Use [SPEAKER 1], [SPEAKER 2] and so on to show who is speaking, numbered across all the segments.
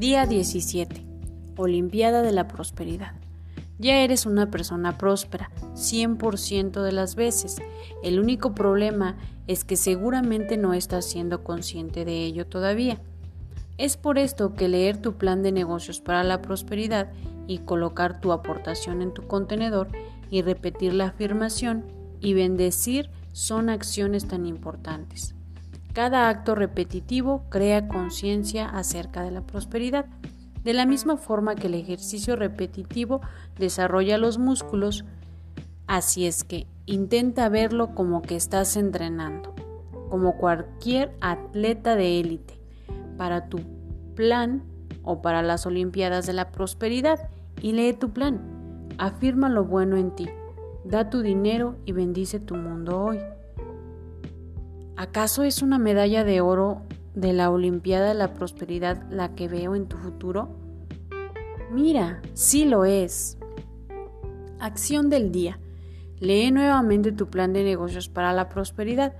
[SPEAKER 1] Día 17. Olimpiada de la Prosperidad. Ya eres una persona próspera, 100% de las veces. El único problema es que seguramente no estás siendo consciente de ello todavía. Es por esto que leer tu plan de negocios para la prosperidad y colocar tu aportación en tu contenedor y repetir la afirmación y bendecir son acciones tan importantes. Cada acto repetitivo crea conciencia acerca de la prosperidad, de la misma forma que el ejercicio repetitivo desarrolla los músculos, así es que intenta verlo como que estás entrenando, como cualquier atleta de élite, para tu plan o para las Olimpiadas de la Prosperidad y lee tu plan. Afirma lo bueno en ti, da tu dinero y bendice tu mundo hoy. ¿Acaso es una medalla de oro de la Olimpiada de la Prosperidad la que veo en tu futuro? Mira, sí lo es. Acción del día. Lee nuevamente tu plan de negocios para la prosperidad.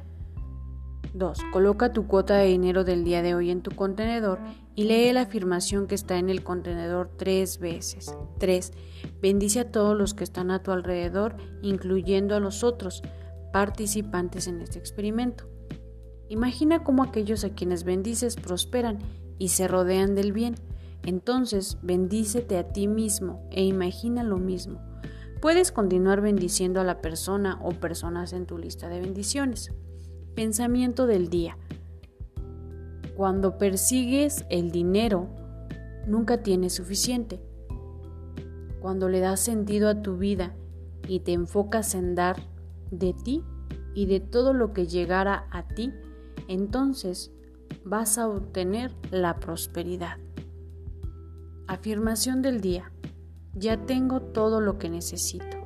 [SPEAKER 1] 2. Coloca tu cuota de dinero del día de hoy en tu contenedor y lee la afirmación que está en el contenedor tres veces. 3. Bendice a todos los que están a tu alrededor, incluyendo a los otros participantes en este experimento. Imagina cómo aquellos a quienes bendices prosperan y se rodean del bien. Entonces, bendícete a ti mismo e imagina lo mismo. Puedes continuar bendiciendo a la persona o personas en tu lista de bendiciones. Pensamiento del día. Cuando persigues el dinero, nunca tienes suficiente. Cuando le das sentido a tu vida y te enfocas en dar de ti y de todo lo que llegara a ti, entonces vas a obtener la prosperidad. Afirmación del día. Ya tengo todo lo que necesito.